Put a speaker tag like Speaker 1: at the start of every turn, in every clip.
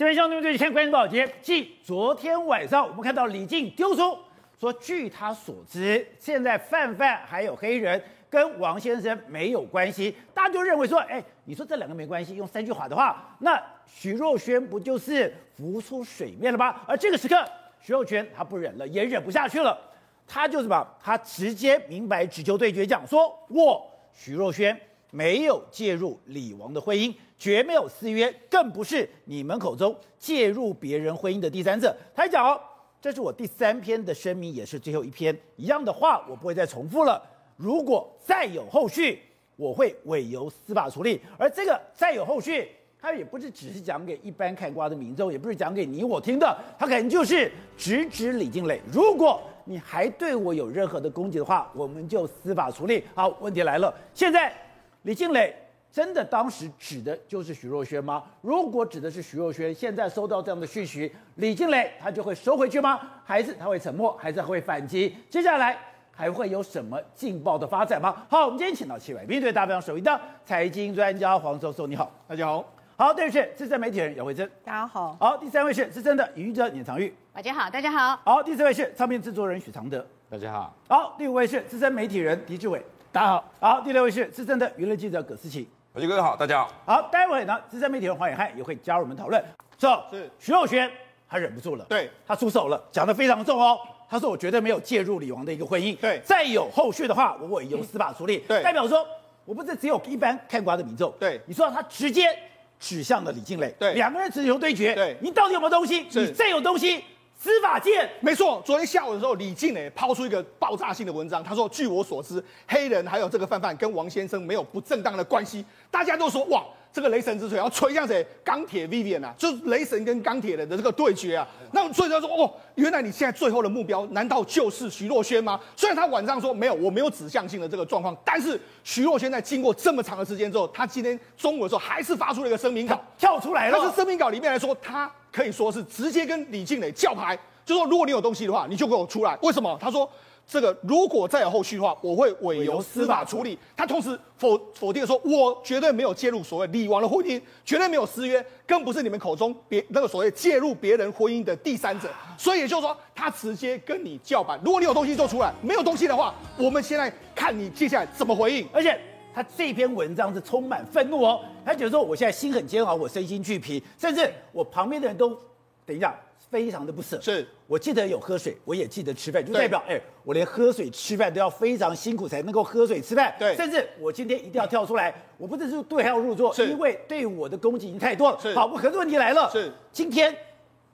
Speaker 1: 这边兄弟们，最先关心报捷，继昨天晚上我们看到李静丢出说，据他所知，现在范范还有黑人跟王先生没有关系，大家就认为说，哎，你说这两个没关系，用三句话的话，那徐若瑄不就是浮出水面了吗？而这个时刻，徐若瑄她不忍了，也忍不下去了，她就是把她直接明白直球对决讲说，我徐若瑄没有介入李王的婚姻。绝没有私约，更不是你们口中介入别人婚姻的第三者。他还讲哦，这是我第三篇的声明，也是最后一篇，一样的话我不会再重复了。如果再有后续，我会委由司法处理。而这个再有后续，他也不是只是讲给一般看瓜的民众，也不是讲给你我听的，他可能就是直指李静蕾。如果你还对我有任何的攻击的话，我们就司法处理。好，问题来了，现在李静蕾。真的当时指的就是徐若瑄吗？如果指的是徐若瑄，现在收到这样的讯息，李静蕾她就会收回去吗？还是她会沉默？还是会反击？接下来还会有什么劲爆的发展吗？好，我们今天请到七位面对大方首映的财经专家黄教授，你好，
Speaker 2: 大家好。
Speaker 1: 好，第二位是资深媒体人姚慧珍，
Speaker 3: 大家好。
Speaker 1: 好，第三位是资深的影剧记者闵长玉，
Speaker 3: 大家好，大家好。
Speaker 1: 好，第四位是唱片制作人许常德，
Speaker 2: 大家好。
Speaker 1: 好，第五位是资深媒体人狄志为，大家好。好，第六位是资深的娱乐记者葛思琪。
Speaker 2: 阿基哥好，大家好。
Speaker 1: 好，待会呢，资深媒体人黄远汉也会加入我们讨论。说，是徐若瑄，他忍不住了，
Speaker 2: 对，
Speaker 1: 他出手了，讲得非常重哦。他说：“我绝对没有介入李王的一个婚姻。”
Speaker 2: 对，
Speaker 1: 再有后续的话，我会由司法处理。
Speaker 2: 对，
Speaker 1: 代表说，我不是只有一般看瓜的民众。
Speaker 2: 对，
Speaker 1: 你说他直接指向了李静蕾。
Speaker 2: 对，
Speaker 1: 两个人直球对决。
Speaker 2: 对，
Speaker 1: 你到底有没有东西？你再有东西。司法界
Speaker 2: 没错，昨天下午的时候，李静蕾抛出一个爆炸性的文章，他说：“据我所知，黑人还有这个范范跟王先生没有不正当的关系。”大家都说：“哇，这个雷神之锤要锤向谁？钢铁 Vivian 啊，就是雷神跟钢铁人的这个对决啊。”那所以他说：“哦，原来你现在最后的目标难道就是徐若瑄吗？”虽然他晚上说没有，我没有指向性的这个状况，但是徐若瑄在经过这么长的时间之后，他今天中午的时候还是发出了一个声明稿，
Speaker 1: 跳出来了。
Speaker 2: 但是声明稿里面来说，他。可以说是直接跟李静蕾叫牌，就说如果你有东西的话，你就给我出来。为什么？他说这个如果再有后续的话，我会委由司法处理。他同时否否定说，我绝对没有介入所谓李王的婚姻，绝对没有私约，更不是你们口中别那个所谓介入别人婚姻的第三者。所以也就是说，他直接跟你叫板。如果你有东西就出来，没有东西的话，我们现在看你接下来怎么回应。
Speaker 1: 而且他这篇文章是充满愤怒哦，他觉得说我现在心很煎熬，我身心俱疲，甚至我旁边的人都，等一下，非常的不舍。
Speaker 2: 是
Speaker 1: 我记得有喝水，我也记得吃饭，就代表哎，我连喝水吃饭都要非常辛苦才能够喝水吃饭。
Speaker 2: 对，
Speaker 1: 甚至我今天一定要跳出来，我不是说对号入座，是因为对我的攻击已经太多了。
Speaker 2: 是，
Speaker 1: 好，可是问题来了，
Speaker 2: 是今
Speaker 1: 天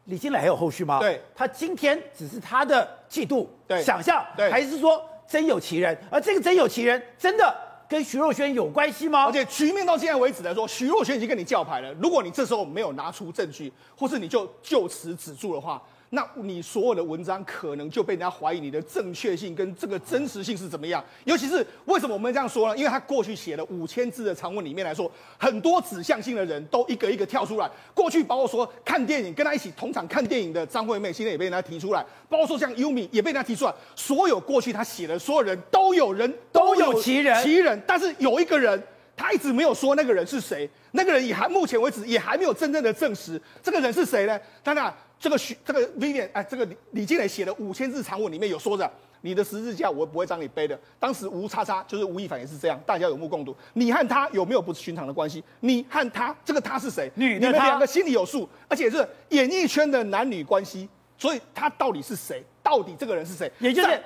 Speaker 1: 李金磊还有后续吗？
Speaker 2: 对，
Speaker 1: 他今天只是他的嫉妒、
Speaker 2: 对
Speaker 1: 想象，
Speaker 2: 对，
Speaker 1: 还是说真有其人？而这个真有其人，真的。跟徐若瑄有关系吗？
Speaker 2: 而且局面到现在为止来说，徐若瑄已经跟你叫牌了。如果你这时候没有拿出证据，或是你就就此止住的话，那你所有的文章可能就被人家怀疑你的正确性跟这个真实性是怎么样。尤其是为什么我们这样说呢？因为他过去写了五千字的长文里面来说，很多指向性的人都一个一个跳出来。过去包括说看电影跟他一起同场看电影的张惠妹，现在也被人家提出来。包括说像优米也被人家提出来。所有过去他写的所有人都有人
Speaker 1: 都有其人
Speaker 2: 其人，但是有一个人他一直没有说那个人是谁，那个人也还目前为止也还没有真正的证实这个人是谁呢？当然。这个徐这个 Vivian 哎，这个李李静蕾写的五千字长文里面有说着，你的十字架我不会让你背的。当时吴叉叉就是吴亦凡也是这样，大家有目共睹。你和他有没有不寻常的关系？你和他这个他是
Speaker 1: 谁？
Speaker 2: 你们两个心里有数，而且是演艺圈的男女关系，所以他到底是谁？到底这个人是谁？
Speaker 1: 也就是，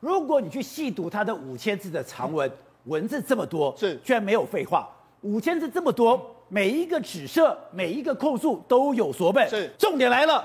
Speaker 1: 如果你去细读他的五千字的长文，文字这么多，
Speaker 2: 是
Speaker 1: 居然没有废话，五千字这么多。每一个指涉，每一个控诉都有所本。
Speaker 2: 是，
Speaker 1: 重点来了，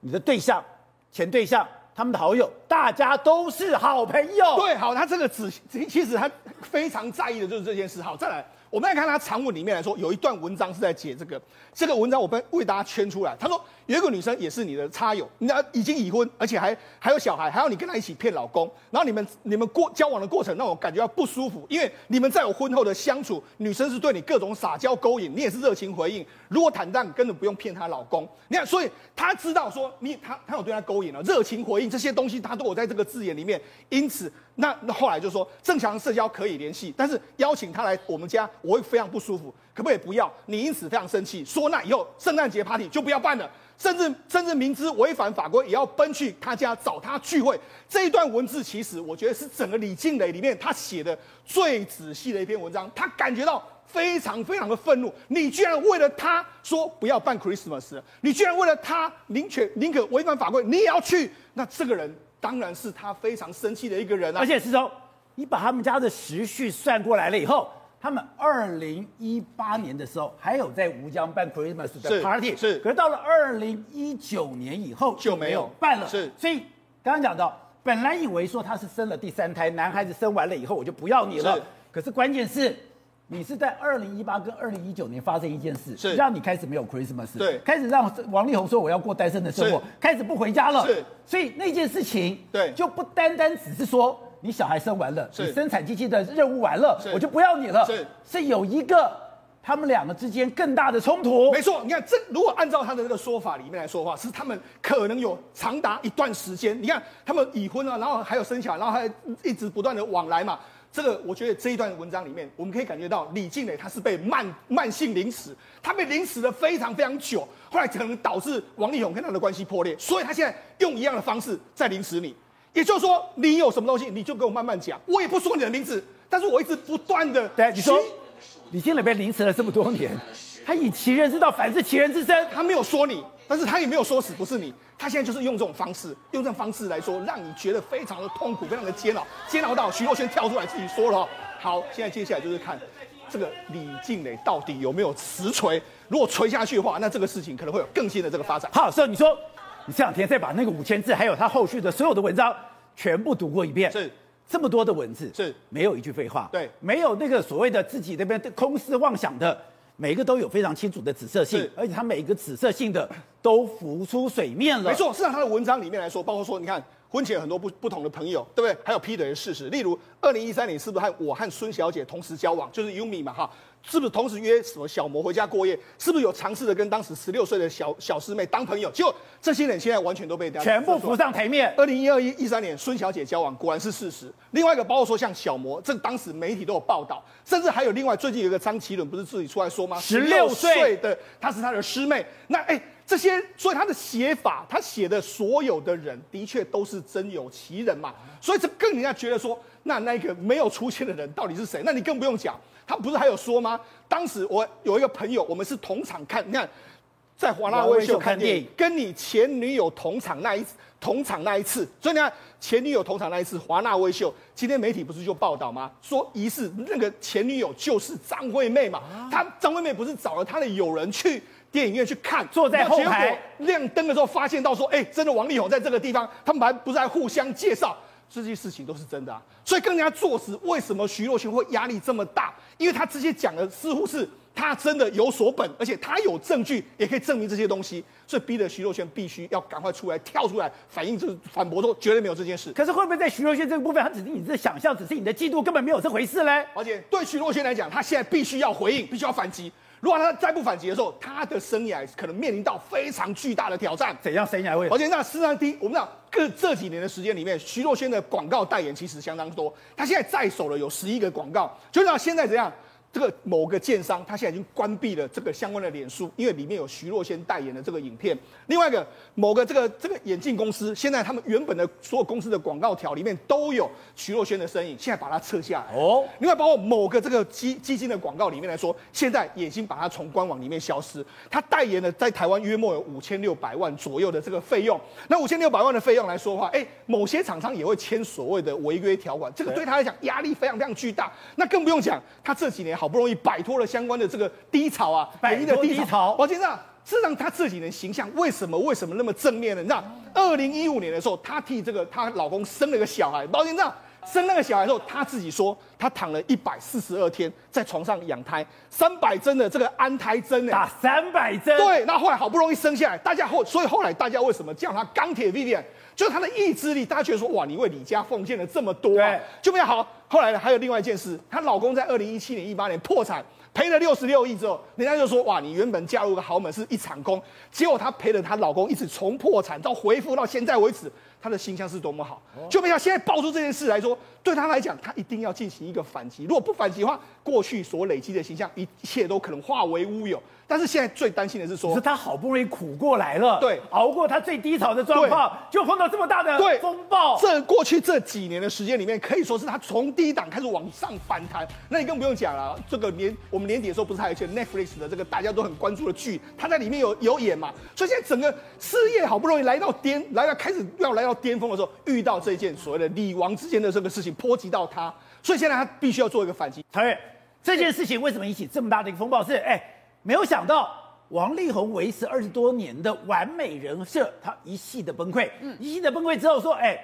Speaker 1: 你的对象、前对象、他们的好友，大家都是好朋友。
Speaker 2: 对，好，他这个指其实他非常在意的就是这件事。好，再来。我们来看他长文里面来说，有一段文章是在解这个。这个文章我被为大家圈出来。他说有一个女生也是你的插友，那已经已婚，而且还还有小孩，还要你跟她一起骗老公。然后你们你们过交往的过程让我感觉到不舒服，因为你们在我婚后的相处，女生是对你各种撒娇勾引，你也是热情回应。如果坦荡，根本不用骗她老公。你看，所以他知道说你他他有对她勾引了，热情回应这些东西，他都有在这个字眼里面。因此，那那后来就说正常社交可以联系，但是邀请他来我们家。我会非常不舒服，可不可以不要？你因此非常生气，说那以后圣诞节 party 就不要办了，甚至甚至明知违反法规也要奔去他家找他聚会。这一段文字其实我觉得是整个李靓蕾里面他写的最仔细的一篇文章，他感觉到。非常非常的愤怒，你居然为了他说不要办 Christmas，你居然为了他宁可宁可违反法规，你也要去，那这个人当然是他非常生气的一个人啊！
Speaker 1: 而且师兄，你把他们家的时序算过来了以后，他们二零一八年的时候还有在吴江办 Christmas 的 party，
Speaker 2: 是，是
Speaker 1: 可是到了二零一九年以后就没有。办了，
Speaker 2: 是，
Speaker 1: 所以刚刚讲到，本来以为说他是生了第三胎，男孩子生完了以后我就不要你了，可是关键是。你是在二零一八跟二零一九年发生一件事，
Speaker 2: 是。
Speaker 1: 让你开始没有 Christmas，
Speaker 2: 对，
Speaker 1: 开始让王力宏说我要过单身的生活，开始不回家了，
Speaker 2: 是，
Speaker 1: 所以那件事情，
Speaker 2: 对，
Speaker 1: 就不单单只是说你小孩生完了，
Speaker 2: 是
Speaker 1: 你生产机器的任务完了，我就不要你了，
Speaker 2: 是，
Speaker 1: 是有一个他们两个之间更大的冲突。
Speaker 2: 没错，你看这如果按照他的这个说法里面来说的话，是他们可能有长达一段时间，你看他们已婚了，然后还有生小孩，然后还一直不断的往来嘛。这个我觉得这一段文章里面，我们可以感觉到李静蕾她是被慢慢性凌迟，她被凌迟了非常非常久，后来可能导致王力宏跟她的关系破裂，所以她现在用一样的方式在凌迟你。也就是说，你有什么东西，你就给我慢慢讲，我也不说你的名字，但是我一直不断的。
Speaker 1: 对，你说李靓蕾被凌迟了这么多年，他以其人之道反治其人之身，
Speaker 2: 他没有说你，但是他也没有说死不是你。他现在就是用这种方式，用这种方式来说，让你觉得非常的痛苦，非常的煎熬，煎熬到徐若瑄跳出来自己说了。好，现在接下来就是看这个李静蕾到底有没有实锤。如果锤下去的话，那这个事情可能会有更新的这个发展。
Speaker 1: 好，所以你说你这两天再把那个五千字，还有他后续的所有的文章全部读过一遍，
Speaker 2: 是
Speaker 1: 这么多的文字，
Speaker 2: 是
Speaker 1: 没有一句废话，
Speaker 2: 对，
Speaker 1: 没有那个所谓的自己那边空思妄想的。每一个都有非常清楚的紫色性，而且它每一个紫色性的都浮出水面了。
Speaker 2: 没错，是让他的文章里面来说，包括说，你看婚前有很多不不同的朋友，对不对？还有劈腿的事实，例如二零一三年是不是和我和孙小姐同时交往，就是 Yumi 嘛，哈。是不是同时约什么小魔回家过夜？是不是有尝试着跟当时十六岁的小小师妹当朋友？结果这些人现在完全都被
Speaker 1: 全部浮上台面。
Speaker 2: 二零一二一一三年，孙小姐交往果然是事实。另外一个包括说像小魔，这当时媒体都有报道，甚至还有另外最近有一个张琪伦不是自己出来说吗？
Speaker 1: 十六岁的
Speaker 2: 她是他的师妹。那哎，这些所以他的写法，他写的所有的人的确都是真有其人嘛。所以这更人家觉得说，那那个没有出现的人到底是谁？那你更不用讲。他不是还有说吗？当时我有一个朋友，我们是同场看，你看，在华纳威秀看电影，跟你前女友同场那一同场那一次，所以你看前女友同场那一次华纳威秀，今天媒体不是就报道吗？说疑似那个前女友就是张惠妹嘛，他张惠妹不是找了他的友人去电影院去看，
Speaker 1: 坐在后排
Speaker 2: 亮灯的时候发现到说，哎，真的王力宏在这个地方，他们还不是还互相介绍。这些事情都是真的啊，所以跟人家作死，为什么徐若瑄会压力这么大？因为他直接讲的似乎是他真的有所本，而且他有证据也可以证明这些东西，所以逼得徐若瑄必须要赶快出来跳出来反映，就是反驳说绝对没有这件事。
Speaker 1: 可是会不会在徐若瑄这个部分，他只是你的想象，只是你的嫉妒，根本没有这回事嘞？
Speaker 2: 而且对徐若瑄来讲，他现在必须要回应，必须要反击。如果他再不反击的时候，他的生涯可能面临到非常巨大的挑战。
Speaker 1: 怎样生涯会？
Speaker 2: 而且那事实上，第一，我们知道，各这几年的时间里面，徐若瑄的广告代言其实相当多。他现在在手了有十一个广告，就像现在怎样。这个某个建商，他现在已经关闭了这个相关的脸书，因为里面有徐若瑄代言的这个影片。另外一个某个这个这个眼镜公司，现在他们原本的所有公司的广告条里面都有徐若瑄的身影，现在把它撤下来。哦。另外包括某个这个基基金的广告里面来说，现在也已经把它从官网里面消失。他代言的在台湾约莫有五千六百万左右的这个费用。那五千六百万的费用来说的话，哎，某些厂商也会签所谓的违约条款，这个对他来讲压力非常非常巨大。那更不用讲，他这几年好。好不容易摆脱了相关的这个低潮啊，
Speaker 1: 演艺的低潮。
Speaker 2: 我觉得，事实上他这几年形象为什么为什么那么正面呢？你知道，二零一五年的时候，他替这个她老公生了个小孩。宝杰，你知道，生那个小孩的时候，他自己说他躺了一百四十二天在床上养胎，三百针的这个安胎针呢，
Speaker 1: 打三百针。
Speaker 2: 对，那后来好不容易生下来，大家后所以后来大家为什么叫他钢铁 Vivian？就是他的意志力，大家觉得说哇，你为李家奉献了这么多啊，就没有好。后来呢，还有另外一件事，她老公在二零一七年、一八年破产，赔了六十六亿之后，人家就说哇，你原本嫁入个豪门是一场空，结果她赔了她老公一直从破产到恢复到现在为止，她的形象是多么好，就没想现在爆出这件事来说，对她来讲，她一定要进行一个反击，如果不反击的话，过去所累积的形象，一切都可能化为乌有。但是现在最担心的是说，
Speaker 1: 是他好不容易苦过来了，
Speaker 2: 对，
Speaker 1: 熬过他最低潮的状况，就碰到这么大的风暴。
Speaker 2: 这过去这几年的时间里面，可以说是他从低档开始往上反弹。那你更不用讲了，这个年我们年底的时候不是还有一些 Netflix 的这个大家都很关注的剧，他在里面有有演嘛？所以现在整个事业好不容易来到巅，来到开始要来到巅峰的时候，遇到这件所谓的李王之间的这个事情波及到他，所以现在他必须要做一个反击。
Speaker 1: 曹越，这件事情为什么引起这么大的一个风暴？是哎，没有想到。王力宏维持二十多年的完美人设，他一系的崩溃。嗯，一系的崩溃之后说：“哎，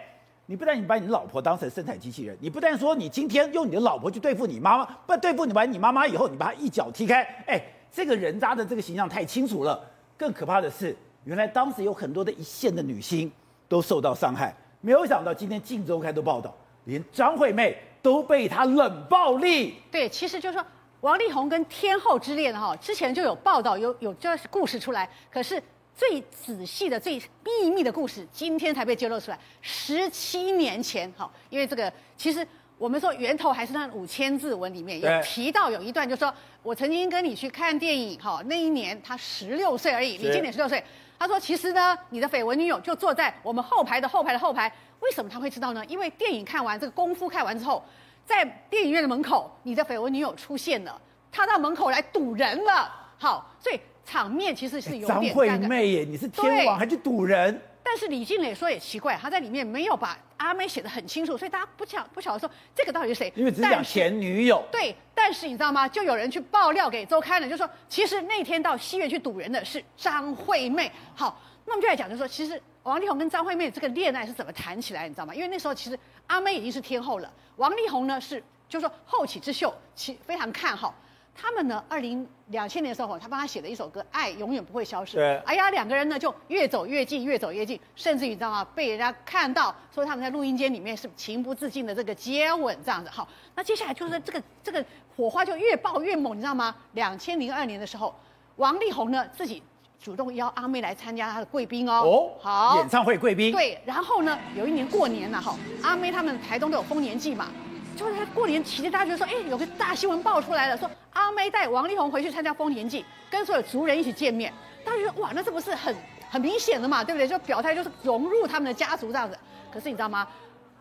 Speaker 1: 你不但你把你老婆当成生产机器人，你不但说你今天用你的老婆去对付你妈妈，不对付你完你妈妈以后，你把她一脚踢开。哎，这个人渣的这个形象太清楚了。更可怕的是，原来当时有很多的一线的女星都受到伤害。没有想到今天《镜周刊》都报道，连张惠妹都被他冷暴力。
Speaker 3: 对，其实就是说。”王力宏跟天后之恋哈，之前就有报道，有有这故事出来。可是最仔细的、最秘密的故事，今天才被揭露出来。十七年前，哈，因为这个其实我们说源头还是那五千字文里面有提到有一段，就说我曾经跟你去看电影，哈，那一年他十六岁而已，李经典十六岁。他说其实呢，你的绯闻女友就坐在我们后排的后排的后排。为什么他会知道呢？因为电影看完这个功夫看完之后。在电影院的门口，你的绯闻女友出现了，她到门口来堵人了。好，所以场面其实是有点。张
Speaker 1: 惠妹耶，你是天王还去堵人？
Speaker 3: 但是李静蕾说也奇怪，她在里面没有把阿妹写的很清楚，所以大家不晓不晓得说这个到底是谁。
Speaker 1: 因为只是讲前女友。
Speaker 3: 对，但是你知道吗？就有人去爆料给周刊了，就说其实那天到戏院去堵人的是张惠妹。好，那我们就来讲，就说其实王力宏跟张惠妹这个恋爱是怎么谈起来，你知道吗？因为那时候其实阿妹已经是天后了。王力宏呢是，就是说后起之秀，其非常看好他们呢。二零两千年的时候，他帮他写了一首歌《爱永远不会消失》。对。哎呀，两个人呢就越走越近，越走越近，甚至于你知道吗？被人家看到说他们在录音间里面是情不自禁的这个接吻这样子。好，那接下来就是这个这个火花就越爆越猛，你知道吗？两千零二年的时候，王力宏呢自己主动邀阿妹来参加他的贵宾哦。哦。好。
Speaker 1: 演唱会贵宾。
Speaker 3: 对。然后呢，有一年过年了哈，阿妹他们台东都有丰年祭嘛。就是他过年期间，大家觉得说，哎，有个大新闻爆出来了，说阿妹带王力宏回去参加丰年祭，跟所有族人一起见面。大家觉得哇，那这不是很很明显的嘛，对不对？就表态就是融入他们的家族这样子。可是你知道吗？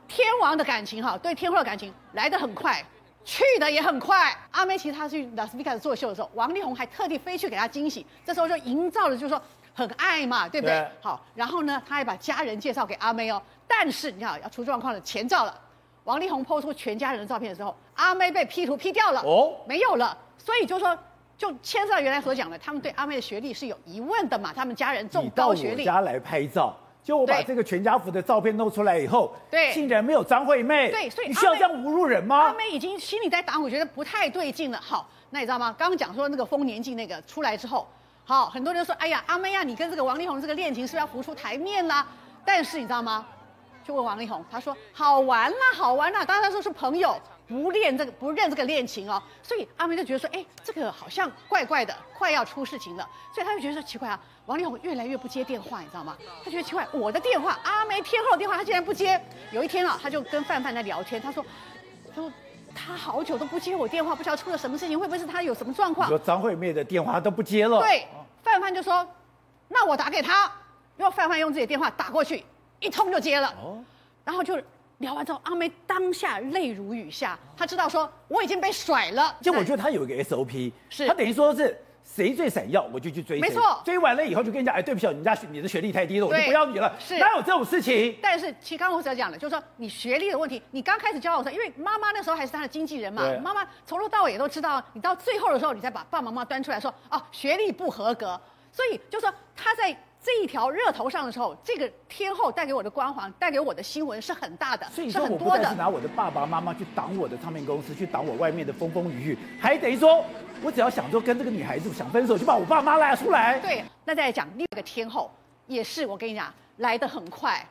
Speaker 3: 天王的感情哈，对天后的感情来得很快，去的也很快。阿妹其实她去拉斯维加斯做秀的时候，王力宏还特地飞去给她惊喜，这时候就营造了就是说很爱嘛，对不对？对好，然后呢，他还把家人介绍给阿妹哦。但是你看要出状况了，前兆了。王力宏 PO 出全家人的照片的时候，阿妹被 P 图 P 掉了，哦，没有了，所以就说就牵涉到原来所讲的，他们对阿妹的学历是有疑问的嘛，他们家人重高学历。
Speaker 1: 你到我家来拍照，就我把这个全家福的照片弄出来以后，
Speaker 3: 对，
Speaker 1: 竟然没有张惠妹，
Speaker 3: 对，所以
Speaker 1: 你需要这样侮辱人吗？
Speaker 3: 阿妹已经心里在打，我觉得不太对劲了。好，那你知道吗？刚刚讲说那个丰年祭那个出来之后，好，很多人说，哎呀，阿妹呀、啊，你跟这个王力宏这个恋情是不是要浮出台面啦？但是你知道吗？就问王力宏，他说好玩啦，好玩啦。当然他说是朋友，不恋这个，不认这个恋情哦。所以阿梅就觉得说，哎，这个好像怪怪的，快要出事情了。所以他就觉得说奇怪啊，王力宏越来越不接电话，你知道吗？他觉得奇怪，我的电话，阿梅天后的电话，他竟然不接。有一天啊，他就跟范范在聊天，他说，他说他好久都不接我电话，不知道出了什么事情，会不会是他有什么状况？
Speaker 1: 说张惠妹的电话都不接了。
Speaker 3: 对，范范就说，那我打给他，然后范范用自己的电话打过去。一通就接了，然后就聊完之后，阿妹当下泪如雨下，她知道说我已经被甩了。
Speaker 1: 就我觉得她有一个 SOP，是她等于说是谁最闪耀，我就去追。
Speaker 3: 没错，追
Speaker 1: 完了以后就跟人家，哎，对不起，你家你的学历太低了，我就不要你了。是，哪有这种事情？
Speaker 3: 但是其实刚刚我只要讲的，就是说你学历的问题，你刚开始交往的时候，因为妈妈那时候还是他的经纪人嘛，妈妈从头到尾也都知道，你到最后的时候，你再把爸爸妈妈端出来说，哦，学历不合格，所以就说他在。这一条热头上的时候，这个天后带给我的光环，带给我的新闻是很大的，
Speaker 1: 所以说我拿我的爸爸妈妈去挡我的唱片公司，去挡我外面的风风雨雨，还等于说，我只要想说跟这个女孩子想分手，就把我爸妈拉出来。
Speaker 3: 对，那再来讲另一个天后，也是我跟你讲来得很快，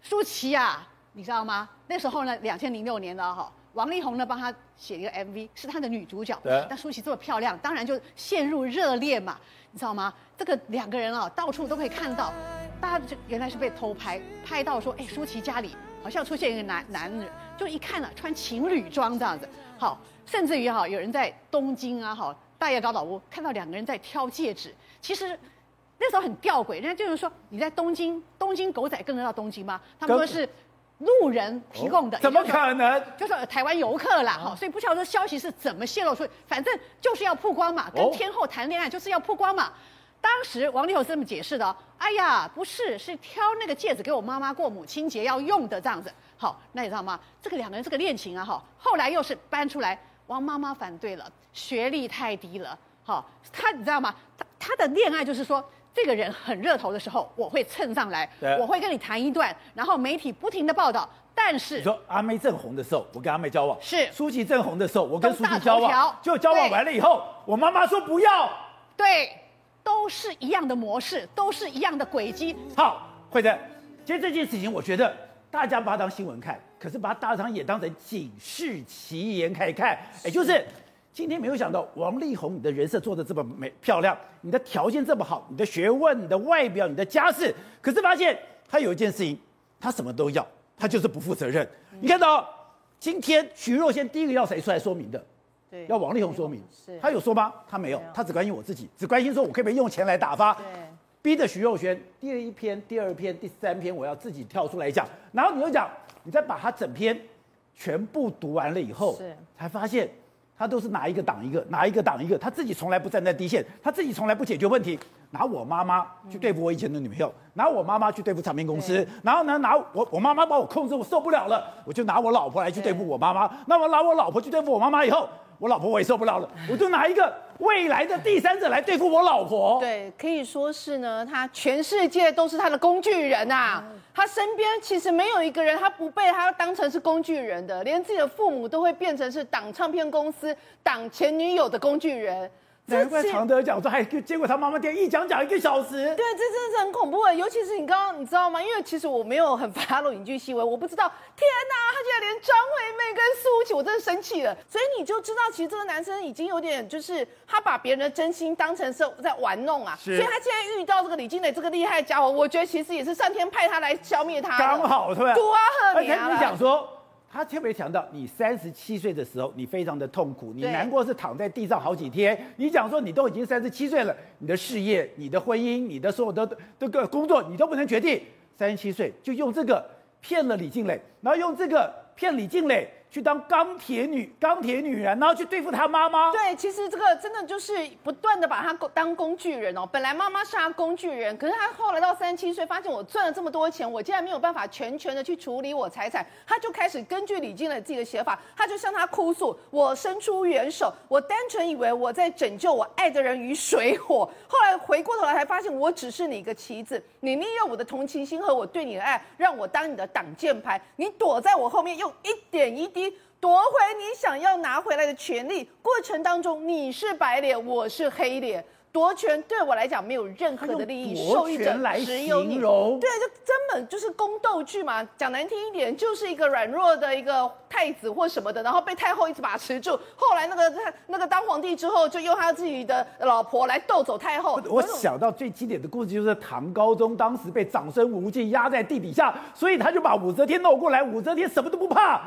Speaker 3: 舒淇啊，你知道吗？那时候呢，两千零六年了哈，王力宏呢帮他写一个 MV，是他的女主角，对，但舒淇这么漂亮，当然就陷入热恋嘛。你知道吗？这个两个人啊，到处都可以看到，大家就原来是被偷拍，拍到说，哎，舒淇家里好像出现一个男男人，就一看啊，穿情侣装这样子。好，甚至于哈，有人在东京啊，哈，大叶高岛屋看到两个人在挑戒指。其实那时候很吊诡，人家就是说你在东京，东京狗仔跟得到东京吗？他们说是路人提供的，
Speaker 1: 哦、怎么可能？
Speaker 3: 就是台湾游客啦，哈、哦，所以不晓得消息是怎么泄露出去，反正就是要曝光嘛，跟天后谈恋爱就是要曝光嘛。哦、当时王力宏是这么解释的、哦，哎呀，不是，是挑那个戒指给我妈妈过母亲节要用的这样子。好，那你知道吗？这个两个人这个恋情啊，哈，后来又是搬出来，王妈妈反对了，学历太低了，哈，他你知道吗？他他的恋爱就是说。这个人很热头的时候，我会蹭上来，对我会跟你谈一段，然后媒体不停的报道。但是
Speaker 1: 你说阿妹正红的时候，我跟阿妹交往；
Speaker 3: 是
Speaker 1: 舒淇正红的时候，我跟舒淇交往。就交往完了以后，我妈妈说不要。
Speaker 3: 对，都是一样的模式，都是一样的轨迹。
Speaker 1: 好，慧珍，其实这件事情，我觉得大家把它当新闻看，可是把它大场也当成警示奇言开看。也，就是。今天没有想到王力宏，你的人设做的这么美漂亮，你的条件这么好，你的学问、你的外表、你的家世，可是发现他有一件事情，他什么都要，他就是不负责任。嗯、你看到今天徐若瑄第一个要谁出来说明的？对，要王力宏说明。是，他有说吗？他没有，没有他只关心我自己，只关心说我可不可以用钱来打发。对，逼着徐若瑄第一篇、第二篇、第三篇我要自己跳出来讲，然后你又讲，你再把他整篇全部读完了以后，是，才发现。他都是哪一个挡一个，哪一个挡一个，他自己从来不站在第一线，他自己从来不解决问题，拿我妈妈去对付我以前的女朋友，拿我妈妈去对付唱片公司，然后呢，拿我我妈妈把我控制，我受不了了，我就拿我老婆来去对付我妈妈，那么拿我老婆去对付我妈妈以后。我老婆我也受不了了，我就拿一个未来的第三者来对付我老婆。
Speaker 4: 对，可以说是呢，他全世界都是他的工具人呐、啊。他身边其实没有一个人他不被他当成是工具人的，连自己的父母都会变成是挡唱片公司、挡前女友的工具人。
Speaker 1: 难怪常德讲说，还结果他妈妈店一讲讲一个小时。
Speaker 4: 对，这真的是很恐怖的。尤其是你刚刚你知道吗？因为其实我没有很 follow 影剧新闻，我不知道。天哪，他竟然连张惠妹跟苏琪，我真的生气了。所以你就知道，其实这个男生已经有点，就是他把别人的真心当成是在玩弄啊。是所以他现在遇到这个李金磊这个厉害家伙，我觉得其实也是上天派他来消灭他。
Speaker 1: 刚好，对吧？
Speaker 4: 多和你
Speaker 1: 啊！讲说。他特别强调，你三十七岁的时候，你非常的痛苦，你难过是躺在地上好几天。你讲说你都已经三十七岁了，你的事业、你的婚姻、你的所有的这个工作，你都不能决定。三十七岁就用这个骗了李静蕾，然后用这个骗李静蕾。去当钢铁女，钢铁女人，然后去对付她妈妈。
Speaker 4: 对，其实这个真的就是不断的把她当工具人哦。本来妈妈是她工具人，可是她后来到三十七岁，发现我赚了这么多钱，我竟然没有办法全权的去处理我财产，她就开始根据李静的自己的写法，她就向她哭诉：我伸出援手，我单纯以为我在拯救我爱的人于水火，后来回过头来才发现，我只是你一个棋子，你利用我的同情心和我对你的爱，让我当你的挡箭牌，你躲在我后面，用一点一滴。夺回你想要拿回来的权利，过程当中你是白脸，我是黑脸。夺权对我来讲没有任何的利益，受益者只有你。对，就根本就是宫斗剧嘛。讲难听一点，就是一个软弱的一个太子或什么的，然后被太后一直把持住。后来那个那个当皇帝之后，就用他自己的老婆来斗走太后。
Speaker 1: 我想到最经典的故事就是唐高宗当时被长孙无忌压在地底下，所以他就把武则天弄过来，武则天什么都不怕。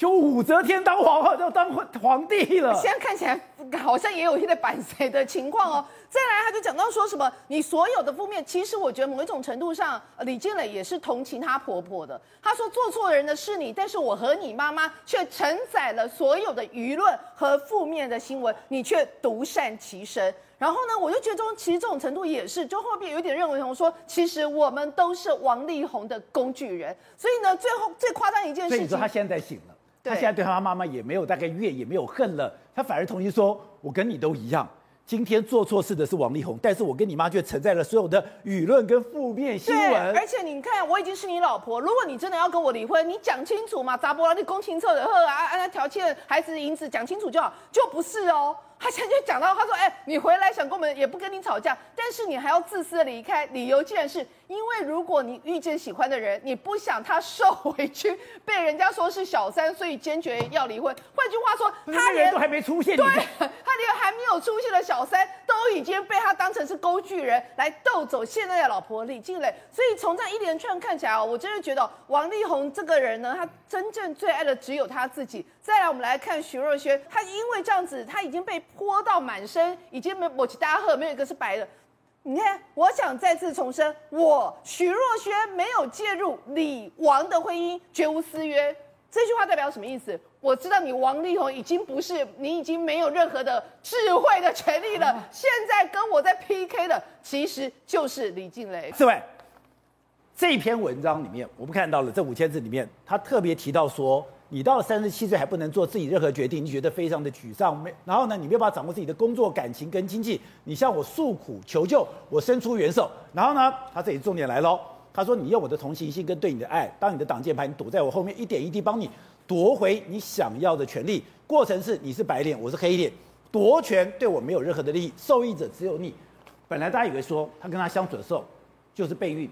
Speaker 1: 就武则天当皇后，就当皇帝了。
Speaker 4: 现在看起来好像也有一点反谁的情况哦。再来，他就讲到说什么，你所有的负面，其实我觉得某一种程度上，李建磊也是同情她婆婆的。他说做错人的是你，但是我和你妈妈却承载了所有的舆论和负面的新闻，你却独善其身。然后呢，我就觉得这种其实这种程度也是，就后面有点认为同说，其实我们都是王力宏的工具人。所以呢，最后最夸张一件事情，所以
Speaker 1: 你说他现在醒了。他现在对他妈妈也没有大概怨，也没有恨了，他反而同意说：“我跟你都一样，今天做错事的是王力宏，但是我跟你妈却承载了所有的舆论跟负面新闻。”
Speaker 4: 而且你看，我已经是你老婆，如果你真的要跟我离婚，你讲清楚嘛，砸波了你公情册的呵啊，按他条件，孩子的银子讲清楚就好，就不是哦。他现在就讲到，他说：“哎、欸，你回来想跟我们，也不跟你吵架，但是你还要自私的离开，理由竟然是因为如果你遇见喜欢的人，你不想他受委屈，被人家说是小三，所以坚决要离婚。换句话说，他连
Speaker 1: 人都还没出现，
Speaker 4: 对，他连还没有出现的小三都已经被他当成是工具人来斗走现在的老婆李静蕾。所以从这一连串看起来哦，我真的觉得王力宏这个人呢，他真正最爱的只有他自己。再来，我们来看徐若瑄，他因为这样子，他已经被泼到满身，已经没抹起大赫，没有一个是白的。你看，我想再次重申，我徐若瑄没有介入李王的婚姻，绝无私约。这句话代表什么意思？我知道你王力宏已经不是，你已经没有任何的智慧的权利了。现在跟我在 PK 的，其实就是李静蕾。
Speaker 1: 四位，这篇文章里面，我们看到了这五千字里面，他特别提到说。你到了三十七岁还不能做自己任何决定，你觉得非常的沮丧。没，然后呢，你没有办法掌握自己的工作、感情跟经济。你向我诉苦求救，我伸出援手。然后呢，他这里重点来喽。他说：“你用我的同情心跟对你的爱，当你的挡箭牌，你躲在我后面，一点一滴帮你夺回你想要的权利。过程是你是白脸，我是黑脸，夺权对我没有任何的利益，受益者只有你。本来大家以为说他跟他相处的时候就是备孕。”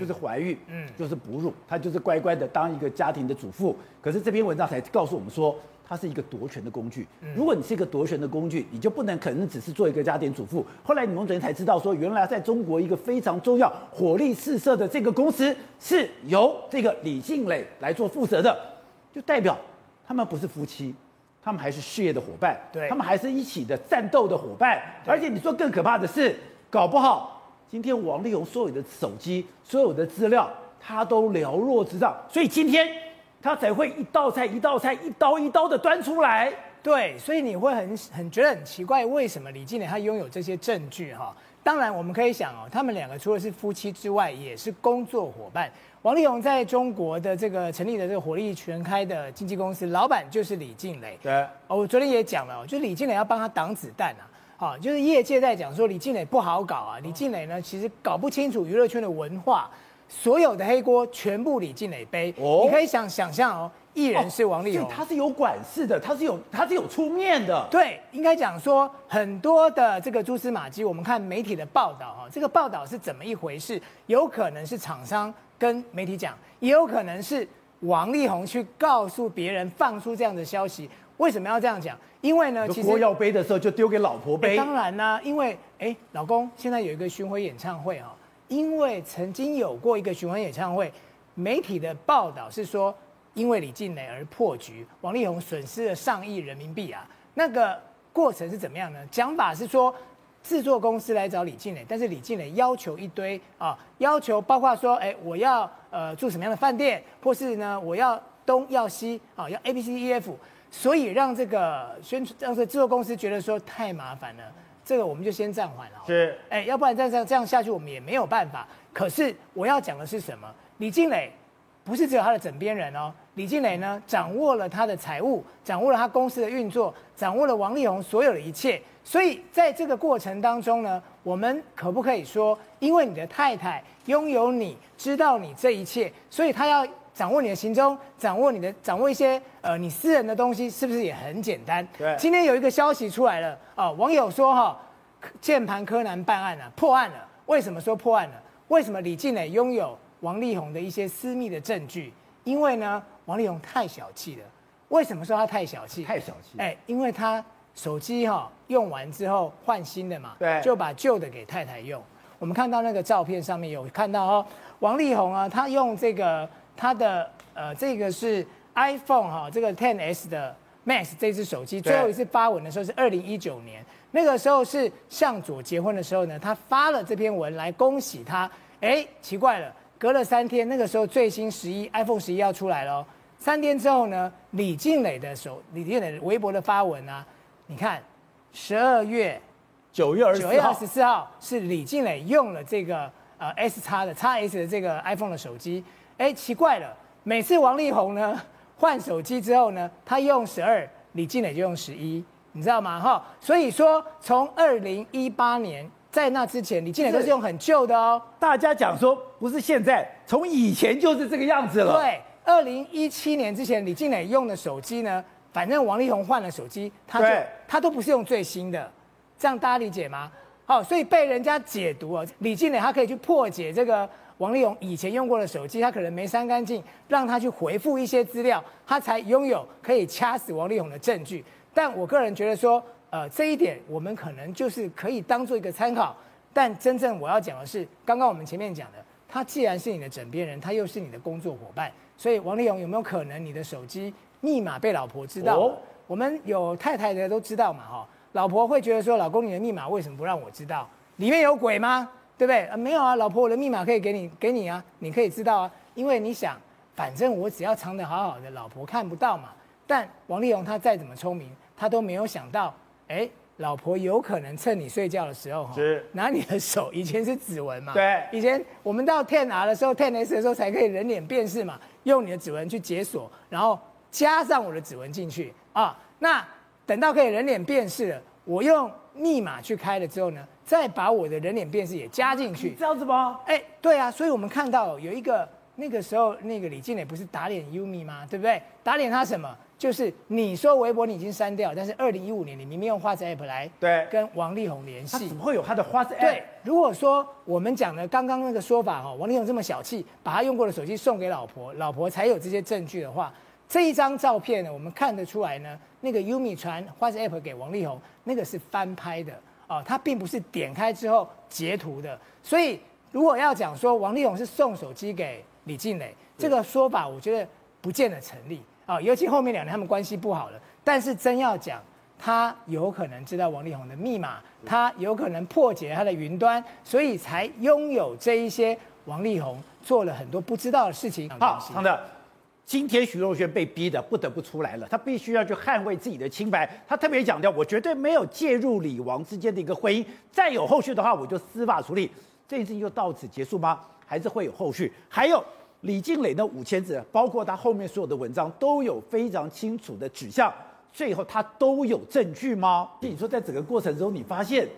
Speaker 1: 就是怀孕，嗯，就是哺乳，他就是乖乖的当一个家庭的主妇。可是这篇文章才告诉我们说，她是一个夺权的工具。如果你是一个夺权的工具，你就不能可能只是做一个家庭主妇。后来你们昨天才知道说，原来在中国一个非常重要、火力四射的这个公司是由这个李静蕾来做负责的，就代表他们不是夫妻，他们还是事业的伙伴，对，他们还是一起的战斗的伙伴。而且你说更可怕的是，搞不好。今天王力宏所有的手机、所有的资料，他都了若指掌，所以今天他才会一道菜一道菜、一刀一刀的端出来。
Speaker 5: 对，所以你会很很觉得很奇怪，为什么李静蕾他拥有这些证据？哈，当然我们可以想哦，他们两个除了是夫妻之外，也是工作伙伴。王力宏在中国的这个成立的这个火力全开的经纪公司，老板就是李静蕾。
Speaker 1: 对，
Speaker 5: 哦，我昨天也讲了，就是李静蕾要帮他挡子弹啊。好，就是业界在讲说李静蕾不好搞啊。李静蕾呢，其实搞不清楚娱乐圈的文化，所有的黑锅全部李静磊背。哦，你可以想想象哦，艺人是王力宏，
Speaker 1: 他是有管事的，他是有他是有出面的。
Speaker 5: 对，应该讲说很多的这个蛛丝马迹，我们看媒体的报道啊，这个报道是怎么一回事？有可能是厂商跟媒体讲，也有可能是王力宏去告诉别人放出这样的消息。为什么要这样讲？因为呢，其实锅
Speaker 1: 要背的时候就丢给老婆背。
Speaker 5: 当然啦，因为哎，老公现在有一个巡回演唱会啊，因为曾经有过一个巡回演唱会，媒体的报道是说，因为李静蕾而破局，王力宏损失了上亿人民币啊。那个过程是怎么样呢？讲法是说，制作公司来找李静蕾，但是李静蕾要求一堆啊，要求包括说，哎，我要呃住什么样的饭店，或是呢，我要东要西啊，要 A B C D E F。所以让这个宣传让这制作公司觉得说太麻烦了，这个我们就先暂缓了。
Speaker 1: 是，
Speaker 5: 哎，要不然再这样这样下去，我们也没有办法。可是我要讲的是什么？李静蕾不是只有他的枕边人哦，李静蕾呢，掌握了他的财务，掌握了他公司的运作，掌握了王力宏所有的一切。所以在这个过程当中呢，我们可不可以说，因为你的太太拥有你，知道你这一切，所以他要。掌握你的行踪，掌握你的，掌握一些呃你私人的东西，是不是也很简单？
Speaker 1: 对。
Speaker 5: 今天有一个消息出来了啊、呃，网友说哈，键盘柯南办案了，破案了。为什么说破案了？为什么李静蕾拥有王力宏的一些私密的证据？因为呢，王力宏太小气了。为什么说他太小气？
Speaker 1: 太小气。
Speaker 5: 哎，因为他手机哈用完之后换新的嘛，
Speaker 1: 对，
Speaker 5: 就把旧的给太太用。我们看到那个照片上面有看到哦，王力宏啊，他用这个。它的呃，这个是 iPhone 哈，这个 Ten S 的 Max 这只手机，最后一次发文的时候是二零一九年，那个时候是向佐结婚的时候呢，他发了这篇文来恭喜他。哎，奇怪了，隔了三天，那个时候最新十一 iPhone 十一要出来了，三天之后呢，李静蕾的手，李静蕾的微博的发文啊，你看，十二月
Speaker 1: 九月二十四号，九月二
Speaker 5: 十四号是李静蕾用了这个呃 S 叉的 x S 的这个 iPhone 的手机。哎，奇怪了，每次王力宏呢 换手机之后呢，他用十二，李静蕾就用十一，你知道吗？哈，所以说从二零一八年在那之前，李静蕾都是用很旧的哦。
Speaker 1: 大家讲说不是现在，从以前就是这个样子了。
Speaker 5: 对，二零一七年之前，李静蕾用的手机呢，反正王力宏换了手机，他就他都不是用最新的，这样大家理解吗？好，所以被人家解读啊，李静蕾他可以去破解这个。王力宏以前用过的手机，他可能没删干净，让他去回复一些资料，他才拥有可以掐死王力宏的证据。但我个人觉得说，呃，这一点我们可能就是可以当做一个参考。但真正我要讲的是，刚刚我们前面讲的，他既然是你的枕边人，他又是你的工作伙伴，所以王力宏有没有可能你的手机密码被老婆知道？哦、我们有太太的都知道嘛，哈，老婆会觉得说，老公你的密码为什么不让我知道？里面有鬼吗？对不对？啊，没有啊，老婆，我的密码可以给你，给你啊，你可以知道啊，因为你想，反正我只要藏得好好的，老婆看不到嘛。但王力宏他再怎么聪明，他都没有想到，哎，老婆有可能趁你睡觉的时候，是拿你的手，以前是指纹嘛，
Speaker 1: 对，
Speaker 5: 以前我们到 Ten R 的时候，Ten S 的时候才可以人脸辨识嘛，用你的指纹去解锁，然后加上我的指纹进去啊。那等到可以人脸辨识了，我用密码去开了之后呢？再把我的人脸辨识也加进去，
Speaker 1: 这样子吗？
Speaker 5: 哎，对啊，所以我们看到有一个那个时候那个李静蕾不是打脸 Yumi 吗？对不对？打脸他什么？就是你说微博你已经删掉，但是二零一五年你明明用花子 App 来对跟王力宏联系，他
Speaker 1: 怎么会有他的花子 App？
Speaker 5: 对，如果说我们讲的刚刚那个说法哦，王力宏这么小气，把他用过的手机送给老婆，老婆才有这些证据的话，这一张照片呢，我们看得出来呢，那个 Yumi 传花子 App 给王力宏，那个是翻拍的。哦，他并不是点开之后截图的，所以如果要讲说王力宏是送手机给李静蕾，这个说法我觉得不见得成立啊。尤其后面两年他们关系不好了，但是真要讲，他有可能知道王力宏的密码，他有可能破解他的云端，所以才拥有这一些王力宏做了很多不知道的事情。
Speaker 1: 好，常德。今天徐若瑄被逼得不得不出来了，她必须要去捍卫自己的清白。她特别强调，我绝对没有介入李王之间的一个婚姻，再有后续的话，我就司法处理。这件事情就到此结束吗？还是会有后续？还有李静蕾的五千字，包括他后面所有的文章，都有非常清楚的指向，最后他都有证据吗？你说在整个过程中，你发现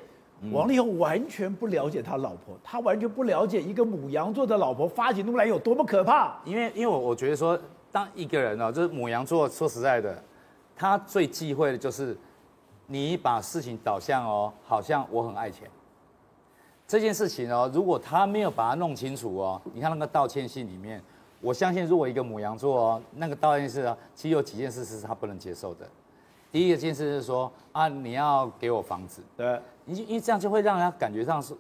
Speaker 1: 王力宏完全不了解他老婆，他完全不了解一个母羊座的老婆发起怒来有多么可怕。
Speaker 6: 因为，因为我我觉得说。当一个人呢，就是母羊座，说实在的，他最忌讳的就是你把事情导向哦，好像我很爱钱。这件事情哦，如果他没有把它弄清楚哦，你看那个道歉信里面，我相信如果一个母羊座哦，那个道歉信啊，其实有几件事是他不能接受的。第一个件事是说啊，你要给我房子，对，因因为这样就会让人家感觉上是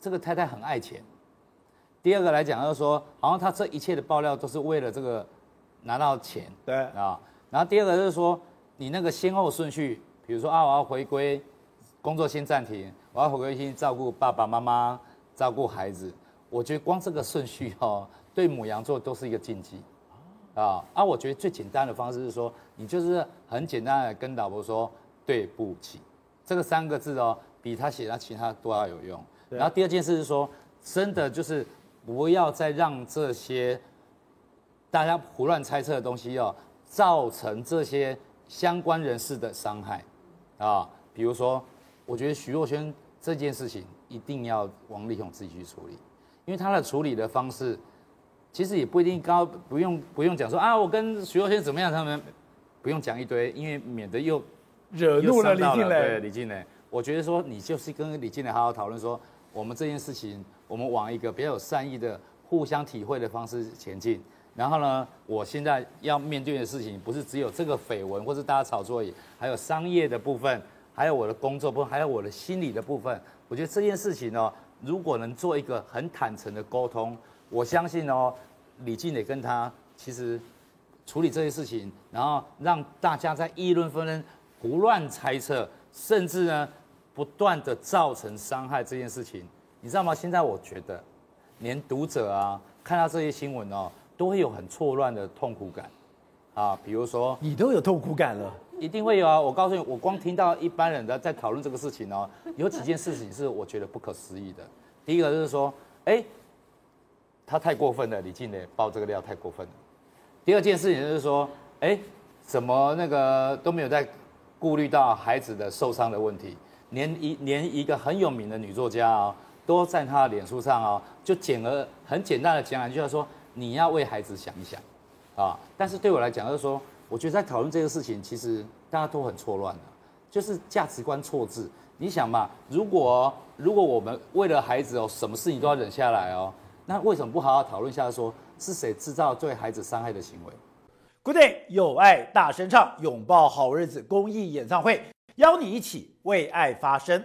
Speaker 6: 这个太太很爱钱。第二个来讲就是说，好像他这一切的爆料都是为了这个。拿到钱，对啊，然后第二个就是说，你那个先后顺序，比如说啊，我要回归工作先暂停，我要回归先照顾爸爸妈妈，照顾孩子，我觉得光这个顺序哦，对母羊座都是一个禁忌，啊啊，我觉得最简单的方式是说，你就是很简单的跟老婆说对不起，这个三个字哦，比他写的其他都要有用。然后第二件事是说，真的就是不要再让这些。大家胡乱猜测的东西哦，造成这些相关人士的伤害，啊，比如说，我觉得徐若瑄这件事情一定要王力宏自己去处理，因为他的处理的方式，其实也不一定高，不用不用讲说啊，我跟徐若瑄怎么样，他们不用讲一堆，因为免得又
Speaker 1: 惹怒了李静蕾。
Speaker 6: 对李静蕾，我觉得说你就是跟李静蕾好好讨论说，我们这件事情，我们往一个比较有善意的、互相体会的方式前进。然后呢，我现在要面对的事情不是只有这个绯闻或是大家炒作而已，还有商业的部分，还有我的工作部分，还有我的心理的部分。我觉得这件事情呢，如果能做一个很坦诚的沟通，我相信哦，李靓蕾跟他其实处理这些事情，然后让大家在议论纷纷、胡乱猜测，甚至呢不断的造成伤害这件事情，你知道吗？现在我觉得，连读者啊看到这些新闻哦。都会有很错乱的痛苦感，啊，比如说
Speaker 1: 你都有痛苦感了，
Speaker 6: 一定会有啊！我告诉你，我光听到一般人的在讨论这个事情哦，有几件事情是我觉得不可思议的。第一个就是说，哎，他太过分了，李静蕾爆这个料太过分了。第二件事情就是说，哎，怎么那个都没有在顾虑到孩子的受伤的问题，连一连一个很有名的女作家啊，都在她的脸书上啊，就简而很简单的讲两句，就是说。你要为孩子想一想，啊！但是对我来讲，就是说，我觉得在讨论这个事情，其实大家都很错乱的，就是价值观错置。你想嘛，如果如果我们为了孩子哦，什么事情都要忍下来哦，那为什么不好好讨论一下，说是谁制造对孩子伤害的行为
Speaker 1: ？Good day，有爱大声唱，拥抱好日子公益演唱会。邀你一起为爱发声。